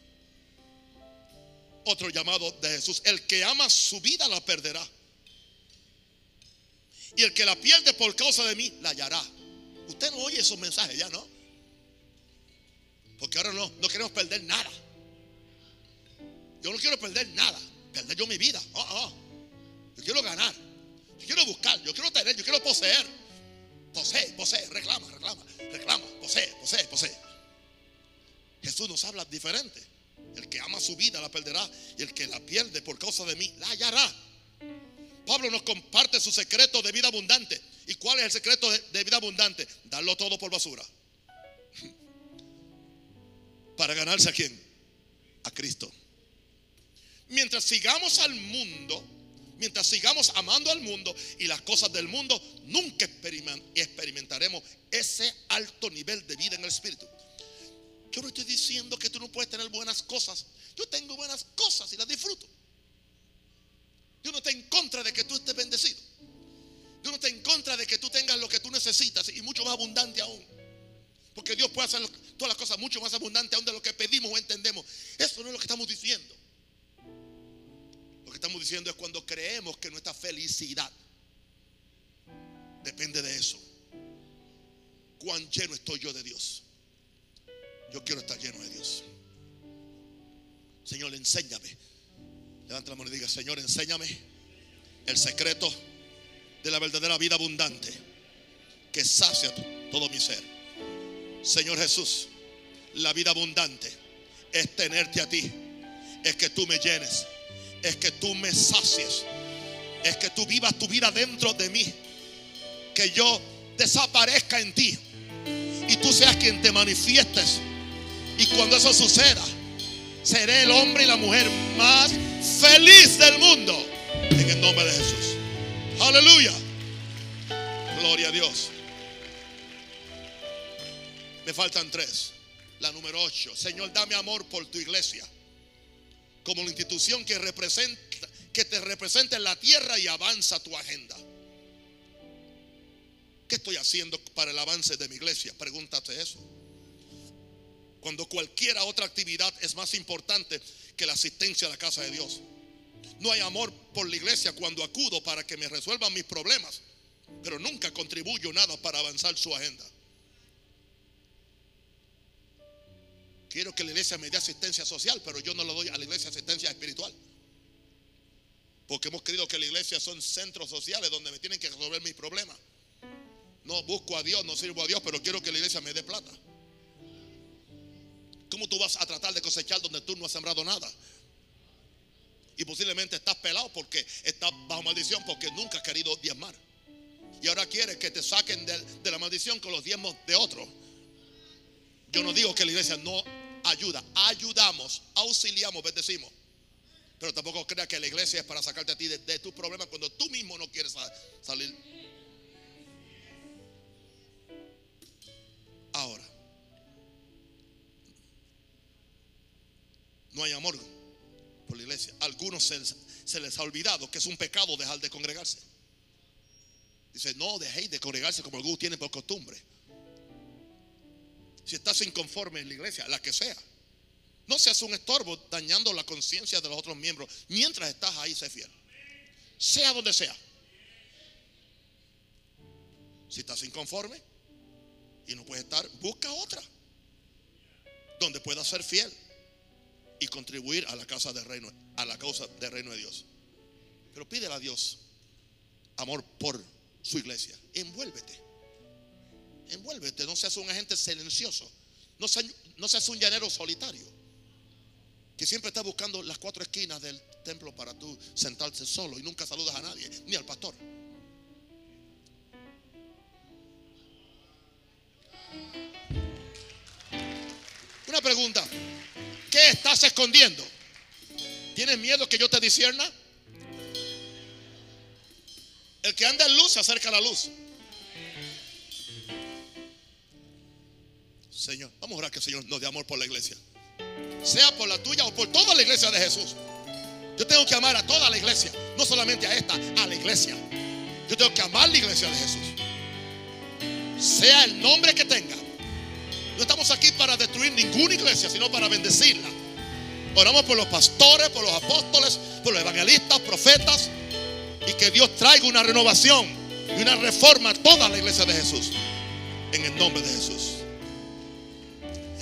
Otro llamado de Jesús, el que ama su vida la perderá. Y el que la pierde por causa de mí la hallará. Usted no oye esos mensajes ya, ¿no? Porque ahora no, no queremos perder nada. Yo no quiero perder nada, perder yo mi vida. Oh, oh. Yo quiero ganar, yo quiero buscar, yo quiero tener, yo quiero poseer. Posee, posee, reclama, reclama, reclama, posee, posee, posee. Jesús nos habla diferente. El que ama su vida la perderá y el que la pierde por causa de mí la hallará. Pablo nos comparte su secreto de vida abundante. ¿Y cuál es el secreto de, vida abundante? Darlo todo por basura. Para ganarse a quién? A Cristo. Mientras sigamos al mundo, mientras sigamos amando al mundo y las cosas del mundo, nunca experimentaremos ese alto nivel de vida en el Espíritu. Yo no estoy diciendo que tú no puedes tener buenas cosas. Yo tengo buenas cosas y las disfruto. Yo no estoy en contra de que tú estés bendecido. Yo no estoy en contra de que tú tengas lo que tú necesitas y mucho más abundante aún. Porque Dios puede hacer todas las cosas mucho más abundantes aún de lo que pedimos o entendemos. Eso no es lo que estamos diciendo estamos diciendo es cuando creemos que nuestra felicidad depende de eso. Cuán lleno estoy yo de Dios. Yo quiero estar lleno de Dios. Señor, enséñame. Levanta la mano y diga, Señor, enséñame el secreto de la verdadera vida abundante que sacia todo mi ser. Señor Jesús, la vida abundante es tenerte a ti, es que tú me llenes es que tú me sacies. Es que tú vivas tu vida dentro de mí. Que yo desaparezca en ti. Y tú seas quien te manifiestes. Y cuando eso suceda, seré el hombre y la mujer más feliz del mundo. En el nombre de Jesús. Aleluya. Gloria a Dios. Me faltan tres. La número ocho. Señor, dame amor por tu iglesia como la institución que representa que te representa en la tierra y avanza tu agenda. ¿Qué estoy haciendo para el avance de mi iglesia? Pregúntate eso. Cuando cualquier otra actividad es más importante que la asistencia a la casa de Dios. No hay amor por la iglesia cuando acudo para que me resuelvan mis problemas, pero nunca contribuyo nada para avanzar su agenda. Quiero que la iglesia me dé asistencia social, pero yo no lo doy a la iglesia asistencia espiritual. Porque hemos creído que la iglesia son centros sociales donde me tienen que resolver mis problemas. No busco a Dios, no sirvo a Dios, pero quiero que la iglesia me dé plata. ¿Cómo tú vas a tratar de cosechar donde tú no has sembrado nada? Y posiblemente estás pelado porque estás bajo maldición porque nunca has querido diezmar. Y ahora quieres que te saquen de, la maldición con los diezmos de otro. Yo no digo que la iglesia no ayuda, ayudamos, auxiliamos, bendecimos. Pero tampoco creas que la iglesia es para sacarte a ti de, tus problemas cuando tú mismo no quieres salir. Ahora, no hay amor por la iglesia. algunos se, les ha olvidado que es un pecado dejar de congregarse. Dice, no dejéis de congregarse como algunos tienen por costumbre. Si estás inconforme en la iglesia, la que sea, no seas un estorbo dañando la conciencia de los otros miembros. Mientras estás ahí, sé fiel. Sea donde sea. Si estás inconforme y no puedes estar, busca otra. Donde puedas ser fiel y contribuir a la casa del reino, a la causa del reino de Dios. Pero pídele a Dios amor por su iglesia. Envuélvete. Envuélvete. No seas un agente silencioso. No seas, no seas un llanero solitario que siempre está buscando las cuatro esquinas del templo para tú sentarte solo y nunca saludas a nadie, ni al pastor. Una pregunta, ¿qué estás escondiendo? ¿Tienes miedo que yo te disierna? El que anda en luz se acerca a la luz. Señor, vamos a orar que el Señor nos dé amor por la iglesia sea por la tuya o por toda la iglesia de Jesús. Yo tengo que amar a toda la iglesia, no solamente a esta, a la iglesia. Yo tengo que amar la iglesia de Jesús. Sea el nombre que tenga. No estamos aquí para destruir ninguna iglesia, sino para bendecirla. Oramos por los pastores, por los apóstoles, por los evangelistas, profetas. Y que Dios traiga una renovación y una reforma a toda la iglesia de Jesús. En el nombre de Jesús.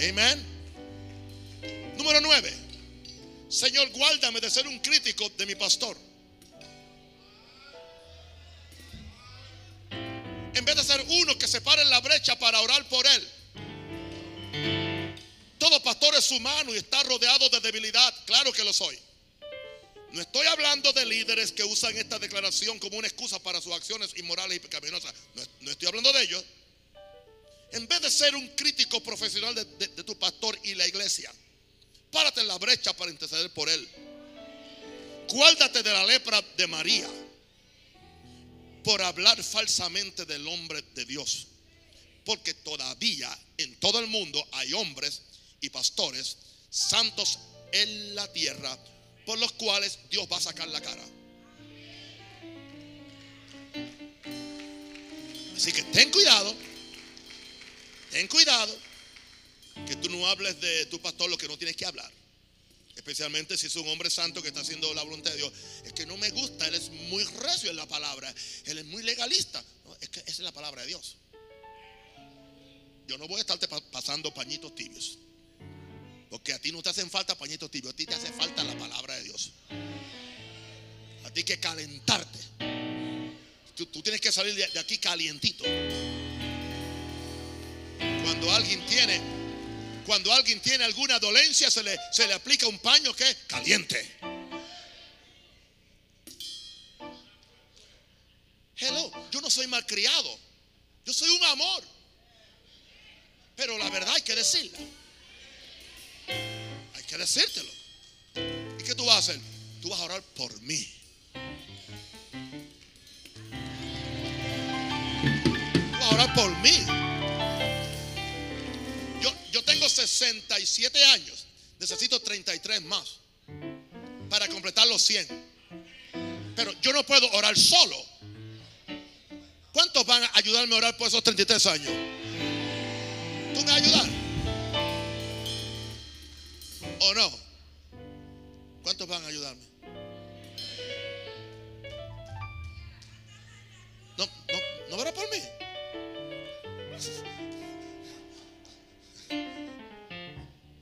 Amén. Número 9. Señor, guárdame de ser un crítico de mi pastor. En vez de ser uno que se pare la brecha para orar por él. Todo pastor es humano y está rodeado de debilidad. Claro que lo soy. No estoy hablando de líderes que usan esta declaración como una excusa para sus acciones inmorales y pecaminosas. No, estoy hablando de ellos. En vez de ser un crítico profesional de tu pastor y la iglesia, Párate en la brecha para interceder por él. Guárdate de la lepra de María por hablar falsamente del hombre de Dios. Porque todavía en todo el mundo hay hombres y pastores santos en la tierra por los cuales Dios va a sacar la cara. Así que ten cuidado, ten cuidado que tú no hables de tu pastor lo que no tienes que hablar. Especialmente si es un hombre santo que está haciendo la voluntad de Dios. Es que no me gusta, él es muy recio en la palabra. Él es muy legalista. es que esa es la palabra de Dios. Yo no voy a estarte pasando pañitos tibios. Porque a ti no te hacen falta pañitos tibios, a ti te hace falta la palabra de Dios. A ti que calentarte. Tú, tienes que salir de aquí calientito. Cuando alguien tiene cuando alguien tiene alguna dolencia, se le, se le aplica un paño que caliente. Hello, yo no soy malcriado. Yo soy un amor. Pero la verdad hay que decirla. Que decírtelo. ¿Y qué tú vas a hacer? Tú vas a orar por mí. Tú vas a orar por mí tengo 67 años. Necesito 33 más para completar los 100. Pero yo no puedo orar solo. ¿Cuántos van a ayudarme a orar por esos 33 años? ¿Tú me vas a ayudar? ¿O no? ¿Cuántos van a ayudarme? No, no, no verá por mí.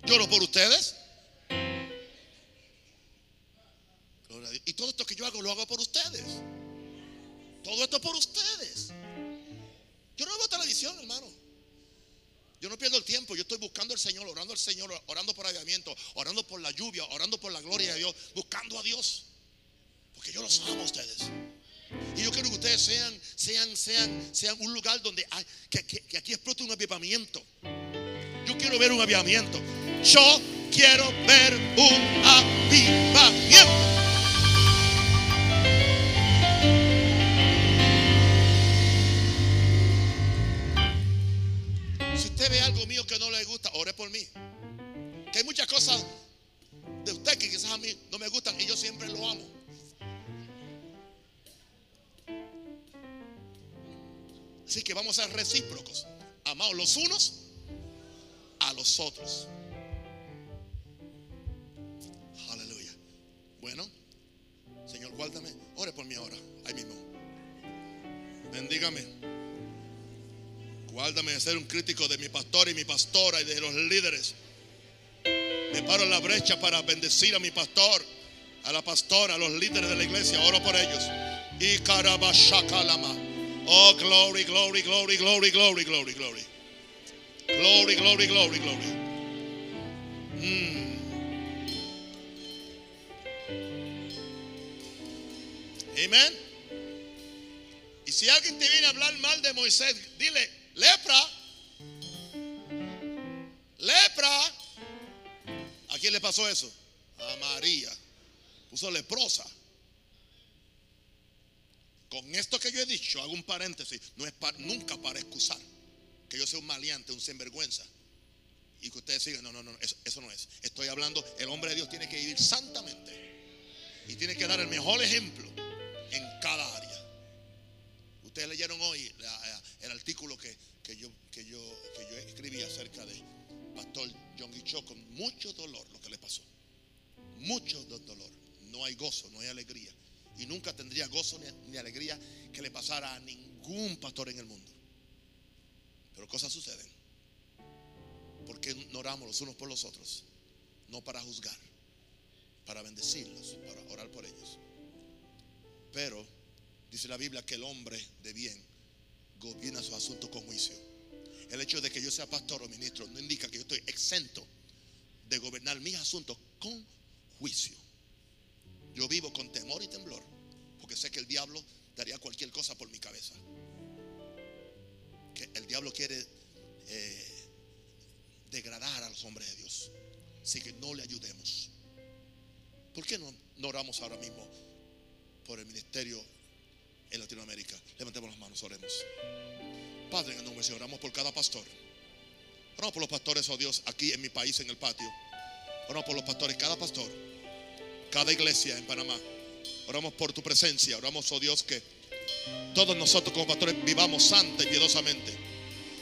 Lloro por ustedes. Y todo esto que yo hago lo hago por ustedes. Todo esto es por ustedes. Yo no pierdo el tiempo. Yo estoy buscando al Señor, orando al Señor, orando por avivamiento, orando por la lluvia, orando por la gloria de Dios, buscando a Dios. Porque yo los amo a ustedes. Y yo quiero que ustedes sean, sean, sean, sean un lugar donde hay, que, que aquí explote un avivamiento. Yo quiero ver un avivamiento. Yo quiero ver un avivamiento. Por mí. Que hay muchas cosas de usted que quizás a mí no me gustan y yo siempre lo amo. Así que vamos a ser recíprocos. Amados los unos a los otros. Aleluya. Bueno, Señor, guárdame. Ore por mí ahora, ahí mismo. Bendígame. Guárdame de ser un crítico de mi pastor y mi pastora y de los líderes. Me paro en la brecha para bendecir a mi pastor, a la pastora, a los líderes de la iglesia. Oro por ellos. Y carabashakalama. Oh, glory, glory, glory, glory, glory, glory, glory. Glory, glory, glory, glory. Mm. Amén. Y si alguien te viene a hablar mal de Moisés, dile, lepra. Lepra. ¿A quién le pasó eso? A María. Puso leprosa. Con esto que yo he dicho, hago un paréntesis, no es nunca para excusar que yo sea un maleante, un sinvergüenza. Y que ustedes sigan, no, no, no, eso, eso, no es. Estoy hablando, el hombre de Dios tiene que vivir santamente. Y tiene que dar el mejor ejemplo en cada área. Ustedes leyeron hoy el artículo que, que, yo, que, yo, que yo escribí acerca de Pastor John Guichó con mucho dolor lo que le pasó. Mucho dolor. No hay gozo, no hay alegría. Y nunca tendría gozo ni, ni alegría que le pasara a ningún pastor en el mundo. Pero cosas suceden. Porque oramos los unos por los otros. No para juzgar, para bendecirlos, para orar por ellos. Pero dice la Biblia que el hombre de bien gobierna sus asuntos con juicio. El hecho de que yo sea pastor o ministro no indica que yo estoy exento de gobernar mis asuntos con juicio. Yo vivo con temor y temblor, porque sé que el diablo daría cualquier cosa por mi cabeza que el diablo quiere eh, degradar a los hombres de Dios. Así que no le ayudemos. ¿Por qué no, no oramos ahora mismo por el ministerio en Latinoamérica? Levantemos las manos, oremos. Padre, en el nombre de Señor, oramos por cada pastor. Oramos por los pastores, oh Dios, aquí en mi país, en el patio. Oramos por los pastores, cada pastor, cada iglesia en Panamá. Oramos por tu presencia. Oramos, oh Dios, que todos nosotros como pastores vivamos santa y piedosamente.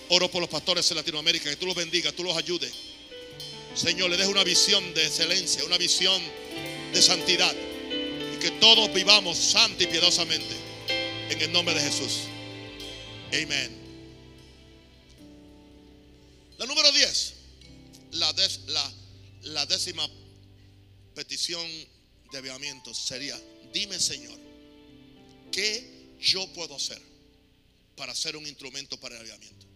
Oro por los pastores en Latinoamérica, que tú los bendigas, tú los ayudes. Señor, le des una visión de excelencia, una visión de santidad. Y que todos vivamos santa y piedosamente. En el nombre de Jesús. Amén. La número 10. La, décima petición de avivamiento sería, dime Señor, ¿qué yo puedo hacer para ser un instrumento para el avivamiento?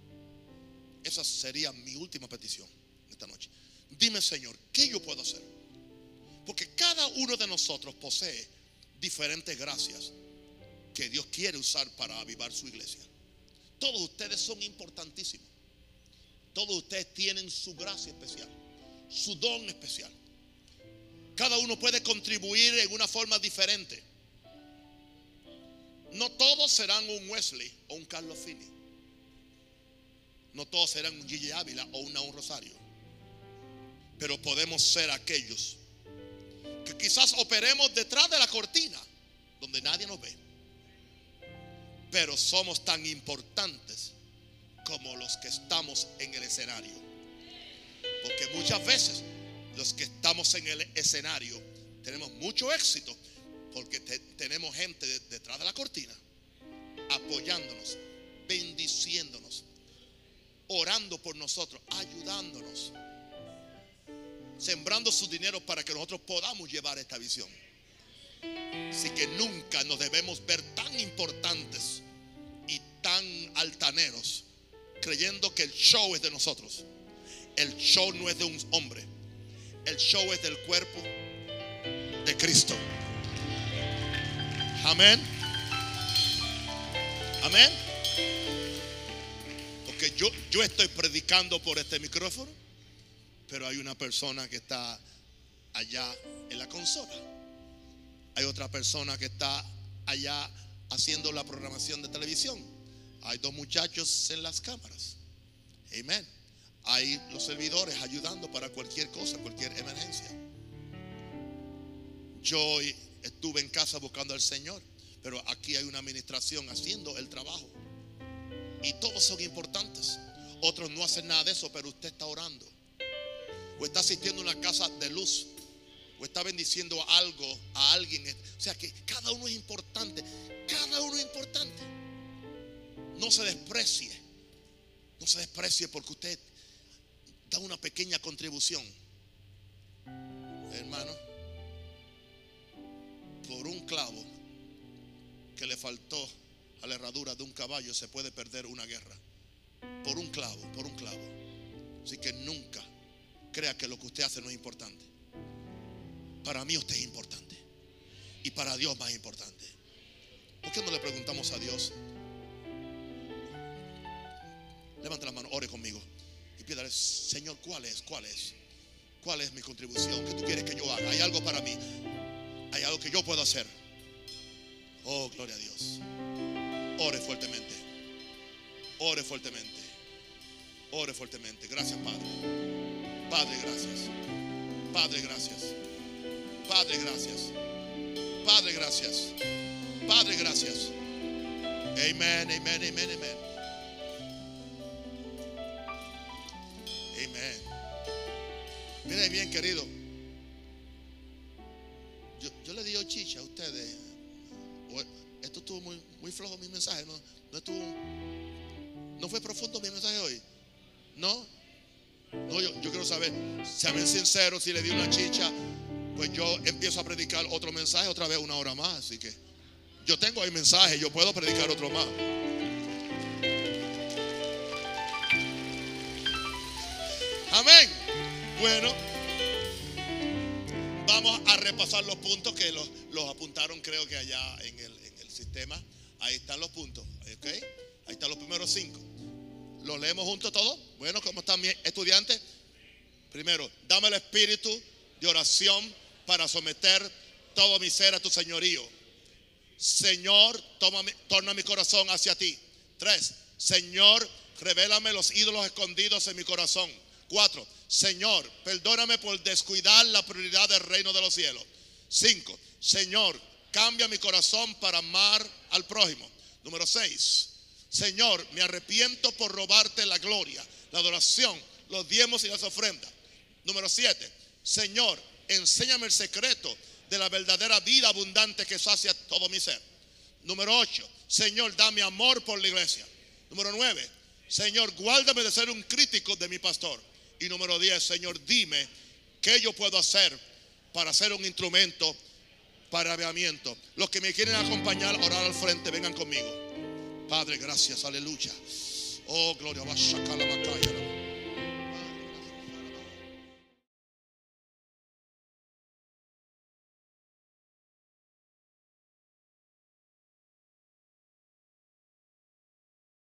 Esa sería mi última petición esta noche. Dime, Señor, ¿qué yo puedo hacer? Porque cada uno de nosotros posee diferentes gracias que Dios quiere usar para avivar su iglesia. Todos ustedes son importantísimos. Todos ustedes tienen su gracia especial, su don especial. Cada uno puede contribuir en una forma diferente. No todos serán un Wesley o un Carlos Fini. No todos serán un Gigi Ávila o una un Rosario. Pero podemos ser aquellos que quizás operemos detrás de la cortina, donde nadie nos ve. Pero somos tan importantes como los que estamos en el escenario. Porque muchas veces los que estamos en el escenario tenemos mucho éxito porque tenemos gente detrás de la cortina apoyándonos, bendiciéndonos, orando por nosotros, ayudándonos, sembrando su dinero para que nosotros podamos llevar esta visión. Así que nunca nos debemos ver tan importantes tan altaneros, creyendo que el show es de nosotros. El show no es de un hombre. El show es del cuerpo de Cristo. Amén. Amén. Porque yo, yo estoy predicando por este micrófono, pero hay una persona que está allá en la consola. Hay otra persona que está allá haciendo la programación de televisión. Hay dos muchachos en las cámaras. Amén. Hay los servidores ayudando para cualquier cosa, cualquier emergencia. Yo estuve en casa buscando al Señor, pero aquí hay una administración haciendo el trabajo. Y todos son importantes. Otros no hacen nada de eso, pero usted está orando. O está asistiendo a una casa de luz. O está bendiciendo algo a alguien. O sea que cada uno es importante. Cada uno es importante. No se desprecie. No se desprecie porque usted da una pequeña contribución. Hermano, por un clavo que le faltó a la herradura de un caballo se puede perder una guerra. Por un clavo, por un clavo. Así que nunca crea que lo que usted hace no es importante. Para mí usted es importante. Y para Dios más importante. ¿Por qué no le preguntamos a Dios? Levanta la mano, ore conmigo. Y pídale, Señor, ¿cuál es? ¿Cuál es? ¿Cuál es mi contribución que tú quieres que yo haga? Hay algo para mí. Hay algo que yo puedo hacer. Oh, gloria a Dios. Ore fuertemente. Ore fuertemente. Ore fuertemente. Gracias, Padre. Padre, gracias. Padre, gracias. Padre, gracias. Padre, gracias. Padre, gracias. Amén, amén, amén. Amén. Miren bien, querido. Yo, yo le digo chicha a ustedes. Esto estuvo muy, flojo mi mensaje. No, estuvo. No fue profundo mi mensaje hoy. No. No, yo, yo quiero saber. Sean sinceros, si le di una chicha, pues yo empiezo a predicar otro mensaje otra vez una hora más. Así que yo tengo ahí mensaje, yo puedo predicar otro más. Bueno, vamos a repasar los puntos que los, apuntaron creo que allá en el, en el, sistema. Ahí están los puntos. ¿ok? Ahí están los primeros cinco. ¿Los leemos juntos todos? Bueno, ¿cómo están mis estudiantes? Primero, dame el espíritu de oración para someter todo mi ser a tu señorío. Señor, toma torna mi corazón hacia ti. Tres, Señor, revélame los ídolos escondidos en mi corazón. Cuatro, Señor, perdóname por descuidar la prioridad del reino de los cielos. Cinco, Señor, cambia mi corazón para amar al prójimo. Número seis, Señor, me arrepiento por robarte la gloria, la adoración, los diezmos y las ofrendas. Número siete, Señor, enséñame el secreto de la verdadera vida abundante que sacia todo mi ser. Número ocho, Señor, dame amor por la iglesia. Número nueve, Señor, guárdame de ser un crítico de mi pastor. Y número 10, Señor, dime qué yo puedo hacer para ser un instrumento para avivamiento. Los que me quieren acompañar, orar al frente, vengan conmigo. Padre, gracias, aleluya. Oh, gloria, va a sacar la